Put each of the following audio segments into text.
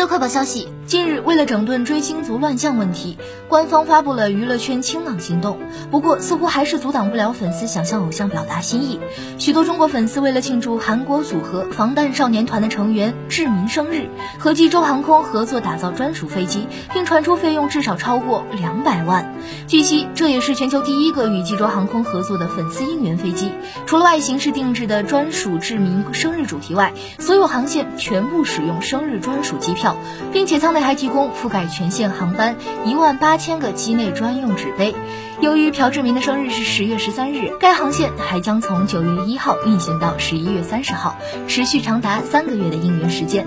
的快报消息：近日，为了整顿追星族乱象问题，官方发布了娱乐圈清朗行动。不过，似乎还是阻挡不了粉丝想向偶像表达心意。许多中国粉丝为了庆祝韩国组合防弹少年团的成员志明生日，和济州航空合作打造专属飞机，并传出费用至少超过两百万。据悉，这也是全球第一个与济州航空合作的粉丝应援飞机。除了外形是定制的专属志明生日主题外，所有航线全部使用生日专属机。票并且舱内还提供覆盖全线航班一万八千个机内专用纸杯。由于朴志明的生日是十月十三日，该航线还将从九月一号运行到十一月三十号，持续长达三个月的应援时间。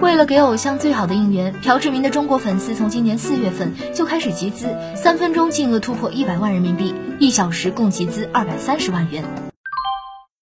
为了给偶像最好的应援，朴志明的中国粉丝从今年四月份就开始集资，三分钟金额突破一百万人民币，一小时共集资二百三十万元。